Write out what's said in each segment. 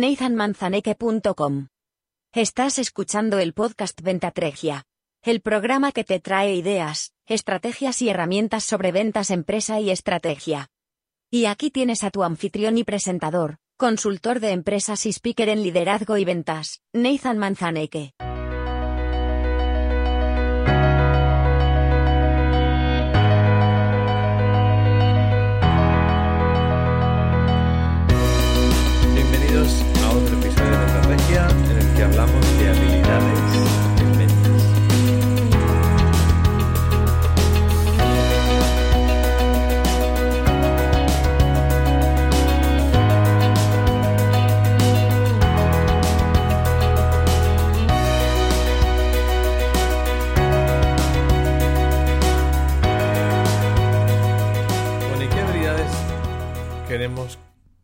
nathanmanzaneque.com. Estás escuchando el podcast Ventatregia, el programa que te trae ideas, estrategias y herramientas sobre ventas, empresa y estrategia. Y aquí tienes a tu anfitrión y presentador, consultor de empresas y speaker en liderazgo y ventas, Nathan Manzaneque.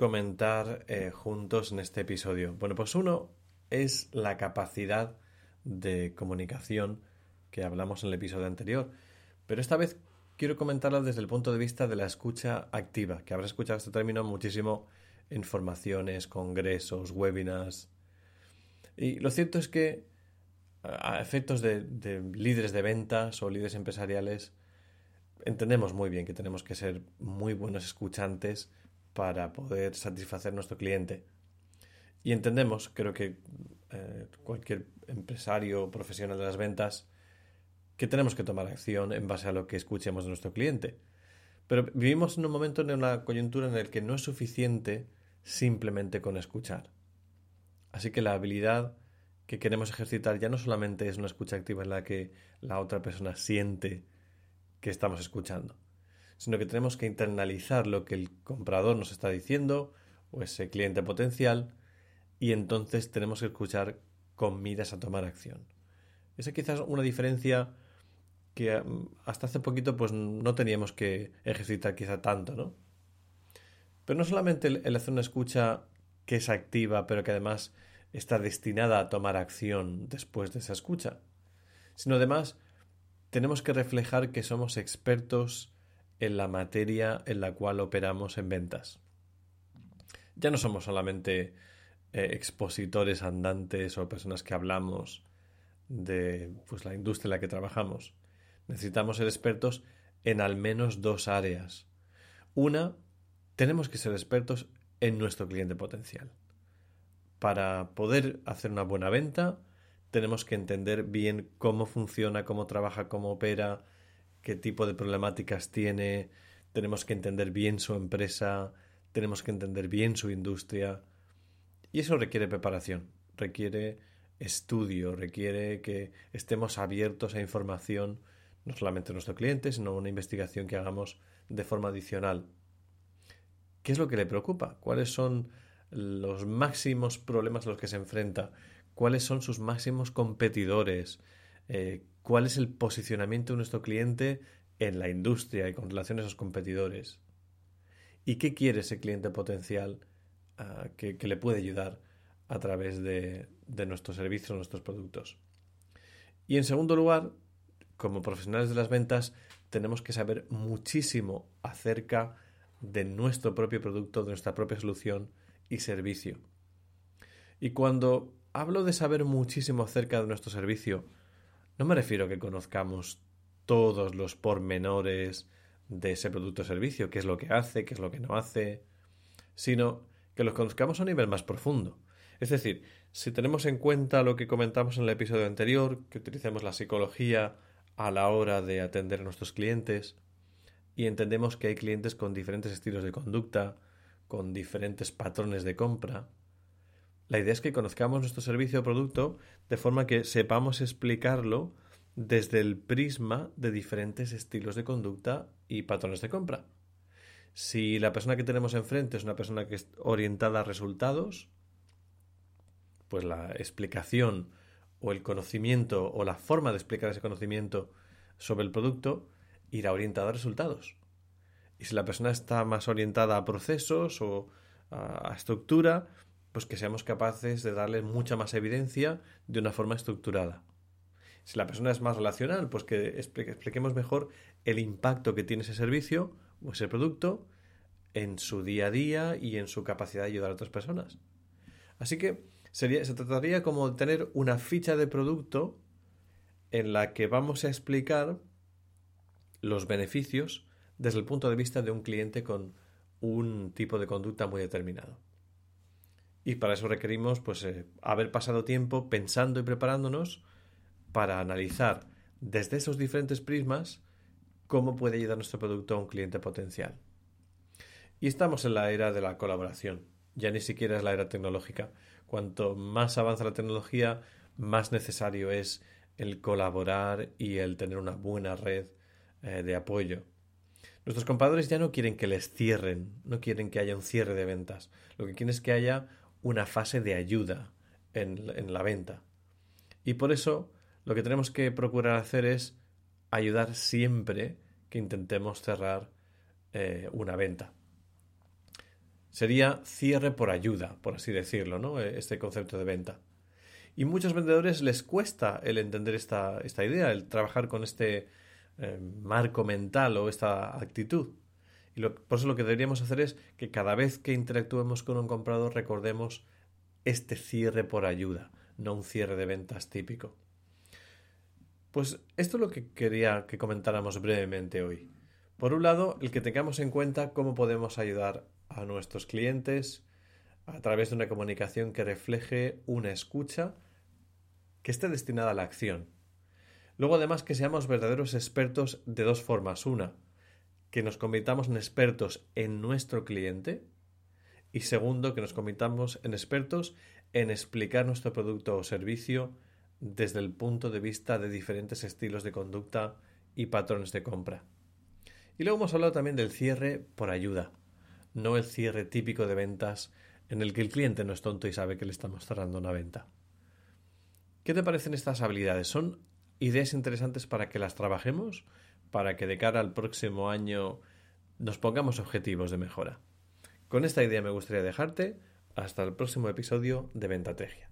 Comentar eh, juntos en este episodio? Bueno, pues uno es la capacidad de comunicación que hablamos en el episodio anterior, pero esta vez quiero comentarlo desde el punto de vista de la escucha activa, que habrás escuchado este término muchísimo en formaciones, congresos, webinars. Y lo cierto es que a efectos de líderes de ventas o líderes empresariales, entendemos muy bien que tenemos que ser muy buenos escuchantes para poder satisfacer nuestro cliente. Y entendemos, creo que eh, cualquier empresario profesional de las ventas, que tenemos que tomar acción en base a lo que escuchemos de nuestro cliente. Pero vivimos en un momento, en una coyuntura en el que no es suficiente simplemente con escuchar. Así que la habilidad que queremos ejercitar ya no solamente es una escucha activa en la que la otra persona siente que estamos escuchando, sino que tenemos que internalizar lo que el comprador nos está diciendo o ese cliente potencial y entonces tenemos que escuchar con miras a tomar acción. Esa quizás una diferencia que mm, hasta hace poquito pues no teníamos que ejercitar quizá tanto, ¿no? Pero no solamente el, el hacer una escucha que es activa, pero que además está destinada a tomar acción después de esa escucha, sino además tenemos que reflejar que somos expertos en la materia en la cual operamos en ventas. Ya no somos solamente eh, expositores andantes o personas que hablamos de pues, la industria en la que trabajamos. Necesitamos ser expertos en al menos dos áreas. Una, tenemos que ser expertos en nuestro cliente potencial. Para poder hacer una buena venta, tenemos que entender bien cómo funciona, cómo trabaja, cómo opera qué tipo de problemáticas tiene, tenemos que entender bien su empresa, tenemos que entender bien su industria. Y eso requiere preparación, requiere estudio, requiere que estemos abiertos a información, no solamente nuestro cliente, sino una investigación que hagamos de forma adicional. ¿Qué es lo que le preocupa? ¿Cuáles son los máximos problemas a los que se enfrenta? ¿Cuáles son sus máximos competidores? Eh, ¿Cuál es el posicionamiento de nuestro cliente en la industria y con relación a esos competidores? ¿Y qué quiere ese cliente potencial ah, que, le puede ayudar a través de, de nuestros servicios, nuestros productos? Y en segundo lugar, como profesionales de las ventas, tenemos que saber muchísimo acerca de nuestro propio producto, de nuestra propia solución y servicio. Y cuando hablo de saber muchísimo acerca de nuestro servicio, no me refiero a que conozcamos todos los pormenores de ese producto o servicio, qué es lo que hace, qué es lo que no hace, sino que los conozcamos a un nivel más profundo. Es decir, si tenemos en cuenta lo que comentamos en el episodio anterior, que utilicemos la psicología a la hora de atender a nuestros clientes, y entendemos que hay clientes con diferentes estilos de conducta, con diferentes patrones de compra, la idea es que conozcamos nuestro servicio o producto de forma que sepamos explicarlo desde el prisma de diferentes estilos de conducta y patrones de compra. Si la persona que tenemos enfrente es una persona que es orientada a resultados, pues la explicación o el conocimiento o la forma de explicar ese conocimiento sobre el producto irá orientada a resultados. Y si la persona está más orientada a procesos o a estructura, pues que seamos capaces de darle mucha más evidencia de una forma estructurada. Si la persona es más relacional, pues que expliquemos mejor el impacto que tiene ese servicio o ese producto en su día a día y en su capacidad de ayudar a otras personas. Así que sería, se trataría como de tener una ficha de producto en la que vamos a explicar los beneficios desde el punto de vista de un cliente con un tipo de conducta muy determinado. Y para eso requerimos pues, eh, haber pasado tiempo pensando y preparándonos para analizar desde esos diferentes prismas cómo puede ayudar nuestro producto a un cliente potencial. Y estamos en la era de la colaboración. Ya ni siquiera es la era tecnológica. Cuanto más avanza la tecnología, más necesario es el colaborar y el tener una buena red eh, de apoyo. Nuestros compradores ya no quieren que les cierren, no quieren que haya un cierre de ventas. Lo que quieren es que haya una fase de ayuda en, la venta. Y por eso lo que tenemos que procurar hacer es ayudar siempre que intentemos cerrar eh, una venta. Sería cierre por ayuda, por así decirlo, ¿no? E, este concepto de venta. Y muchos vendedores les cuesta el entender esta, esta idea, el trabajar con este eh, marco mental o esta actitud. Y por eso lo que deberíamos hacer es que cada vez que interactuemos con un comprador recordemos este cierre por ayuda, no un cierre de ventas típico. Pues esto es lo que quería que comentáramos brevemente hoy. Por un lado, el que tengamos en cuenta cómo podemos ayudar a nuestros clientes a través de una comunicación que refleje una escucha que esté destinada a la acción. Luego, además, que seamos verdaderos expertos de dos formas. Una, que nos convirtamos en expertos en nuestro cliente y segundo, que nos convirtamos en expertos en explicar nuestro producto o servicio desde el punto de vista de diferentes estilos de conducta y patrones de compra. Y luego hemos hablado también del cierre por ayuda, no el cierre típico de ventas en el que el cliente no es tonto y sabe que le estamos cerrando una venta. ¿Qué te parecen estas habilidades? ¿Son ideas interesantes para que las trabajemos? Para que de cara al próximo año nos pongamos objetivos de mejora. Con esta idea me gustaría dejarte. Hasta el próximo episodio de Ventategia.